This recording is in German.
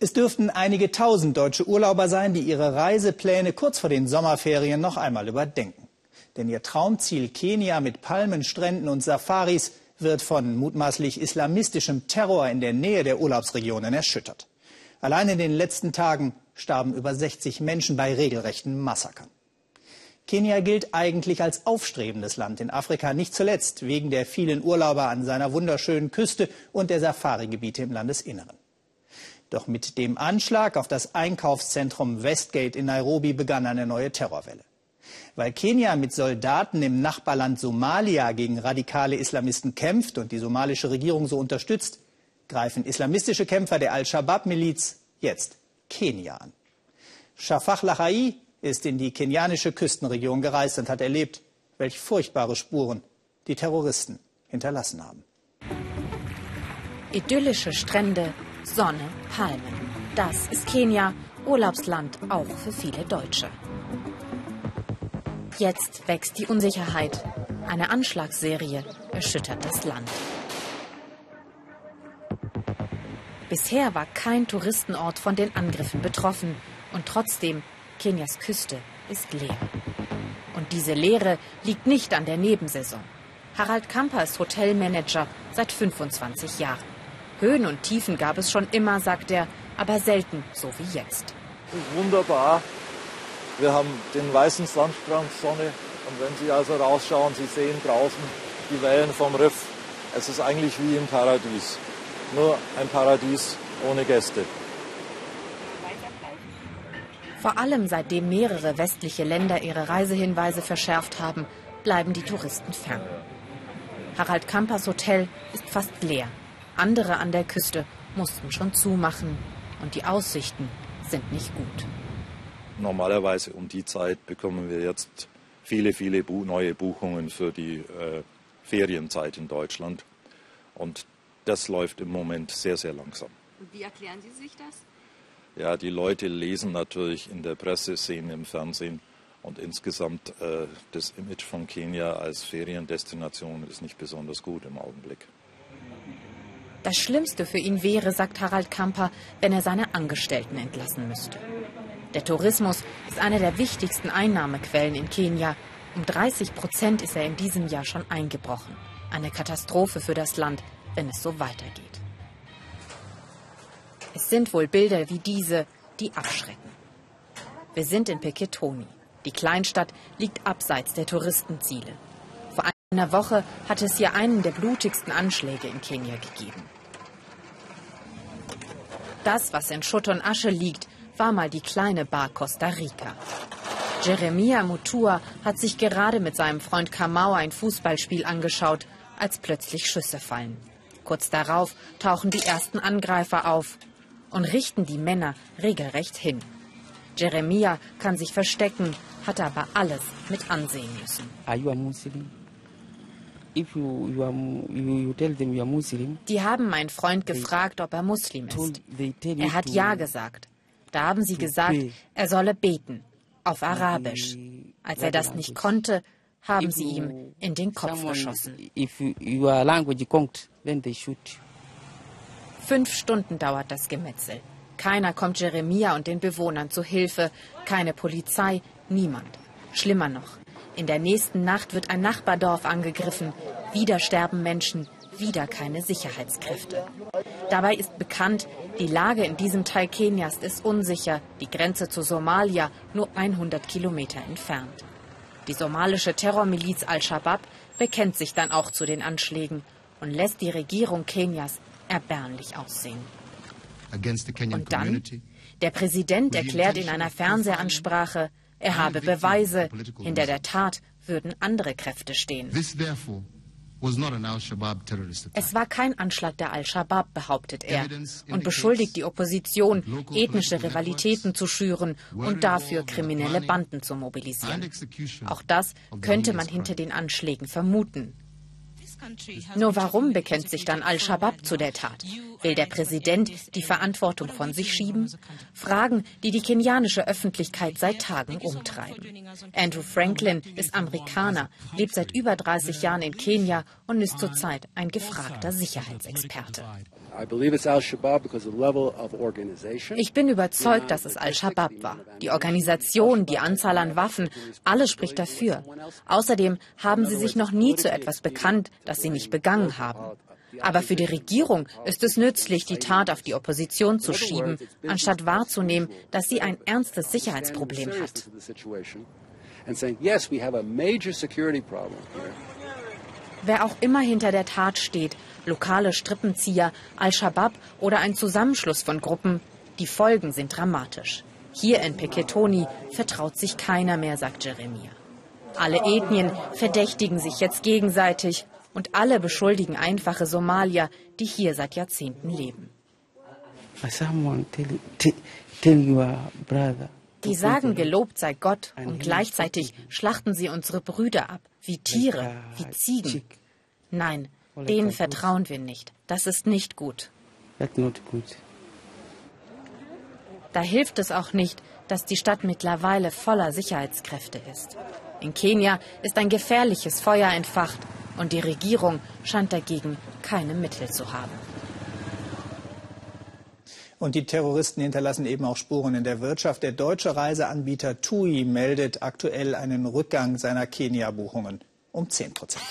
Es dürften einige tausend deutsche Urlauber sein, die ihre Reisepläne kurz vor den Sommerferien noch einmal überdenken. Denn ihr Traumziel Kenia mit Palmenstränden und Safaris wird von mutmaßlich islamistischem Terror in der Nähe der Urlaubsregionen erschüttert. Allein in den letzten Tagen starben über 60 Menschen bei regelrechten Massakern. Kenia gilt eigentlich als aufstrebendes Land in Afrika, nicht zuletzt wegen der vielen Urlauber an seiner wunderschönen Küste und der Safari-Gebiete im Landesinneren. Doch mit dem Anschlag auf das Einkaufszentrum Westgate in Nairobi begann eine neue Terrorwelle. Weil Kenia mit Soldaten im Nachbarland Somalia gegen radikale Islamisten kämpft und die somalische Regierung so unterstützt, greifen islamistische Kämpfer der Al-Shabaab-Miliz jetzt Kenia an. Shafak Lachai ist in die kenianische Küstenregion gereist und hat erlebt, welche furchtbare Spuren die Terroristen hinterlassen haben. Idyllische Strände, Sonne, Palmen. Das ist Kenia, Urlaubsland auch für viele Deutsche. Jetzt wächst die Unsicherheit. Eine Anschlagsserie erschüttert das Land. Bisher war kein Touristenort von den Angriffen betroffen. Und trotzdem, Kenias Küste ist leer. Und diese Leere liegt nicht an der Nebensaison. Harald Kamper ist Hotelmanager seit 25 Jahren. Höhen und Tiefen gab es schon immer, sagt er, aber selten so wie jetzt. Wunderbar. Wir haben den weißen Sandstrand, Sonne. Und wenn Sie also rausschauen, Sie sehen draußen die Wellen vom Riff. Es ist eigentlich wie im Paradies. Nur ein Paradies ohne Gäste. Vor allem seitdem mehrere westliche Länder ihre Reisehinweise verschärft haben, bleiben die Touristen fern. Harald Kampers Hotel ist fast leer. Andere an der Küste mussten schon zumachen und die Aussichten sind nicht gut. Normalerweise um die Zeit bekommen wir jetzt viele, viele neue Buchungen für die äh, Ferienzeit in Deutschland. Und das läuft im Moment sehr, sehr langsam. Und wie erklären Sie sich das? Ja, die Leute lesen natürlich in der Presse, sehen im Fernsehen und insgesamt äh, das Image von Kenia als Feriendestination ist nicht besonders gut im Augenblick. Das Schlimmste für ihn wäre, sagt Harald Kamper, wenn er seine Angestellten entlassen müsste. Der Tourismus ist eine der wichtigsten Einnahmequellen in Kenia. Um 30 Prozent ist er in diesem Jahr schon eingebrochen. Eine Katastrophe für das Land, wenn es so weitergeht. Es sind wohl Bilder wie diese, die abschrecken. Wir sind in Peketoni. Die Kleinstadt liegt abseits der Touristenziele. Vor einer Woche hat es hier einen der blutigsten Anschläge in Kenia gegeben. Das, was in Schutt und Asche liegt, war mal die kleine Bar Costa Rica. Jeremia Mutua hat sich gerade mit seinem Freund Kamau ein Fußballspiel angeschaut, als plötzlich Schüsse fallen. Kurz darauf tauchen die ersten Angreifer auf und richten die Männer regelrecht hin. Jeremia kann sich verstecken, hat aber alles mit ansehen müssen. Die haben meinen Freund gefragt, ob er Muslim ist. Er hat ja gesagt. Da haben sie gesagt, er solle beten, auf Arabisch. Als er das nicht konnte, haben sie ihm in den Kopf geschossen. Fünf Stunden dauert das Gemetzel. Keiner kommt Jeremia und den Bewohnern zu Hilfe. Keine Polizei, niemand. Schlimmer noch. In der nächsten Nacht wird ein Nachbardorf angegriffen. Wieder sterben Menschen, wieder keine Sicherheitskräfte. Dabei ist bekannt, die Lage in diesem Teil Kenias ist unsicher, die Grenze zu Somalia nur 100 Kilometer entfernt. Die somalische Terrormiliz Al-Shabaab bekennt sich dann auch zu den Anschlägen und lässt die Regierung Kenias erbärmlich aussehen. Und dann? Der Präsident erklärt in einer Fernsehansprache, er habe Beweise, hinter der Tat würden andere Kräfte stehen. Es war kein Anschlag der Al-Shabaab, behauptet er, und beschuldigt die Opposition, ethnische Rivalitäten zu schüren und dafür kriminelle Banden zu mobilisieren. Auch das könnte man hinter den Anschlägen vermuten. Nur warum bekennt sich dann Al-Shabaab zu der Tat? Will der Präsident die Verantwortung von sich schieben? Fragen, die die kenianische Öffentlichkeit seit Tagen umtreiben. Andrew Franklin ist Amerikaner, lebt seit über 30 Jahren in Kenia und ist zurzeit ein gefragter Sicherheitsexperte. Ich bin überzeugt, dass es Al-Shabaab war. Die Organisation, die Anzahl an Waffen, alles spricht dafür. Außerdem haben sie sich noch nie zu etwas bekannt, das sie nicht begangen haben. Aber für die Regierung ist es nützlich, die Tat auf die Opposition zu schieben, anstatt wahrzunehmen, dass sie ein ernstes Sicherheitsproblem hat. Wer auch immer hinter der Tat steht, lokale Strippenzieher, Al-Shabaab oder ein Zusammenschluss von Gruppen, die Folgen sind dramatisch. Hier in Peketoni vertraut sich keiner mehr, sagt Jeremia. Alle Ethnien verdächtigen sich jetzt gegenseitig und alle beschuldigen einfache Somalier, die hier seit Jahrzehnten leben. Die sagen, gelobt sei Gott und gleichzeitig schlachten sie unsere Brüder ab, wie Tiere, wie Ziegen. Nein, denen vertrauen wir nicht. Das ist nicht gut. Da hilft es auch nicht, dass die Stadt mittlerweile voller Sicherheitskräfte ist. In Kenia ist ein gefährliches Feuer entfacht und die Regierung scheint dagegen keine Mittel zu haben. Und die Terroristen hinterlassen eben auch Spuren in der Wirtschaft. Der deutsche Reiseanbieter TUI meldet aktuell einen Rückgang seiner Kenia-Buchungen um 10 Prozent.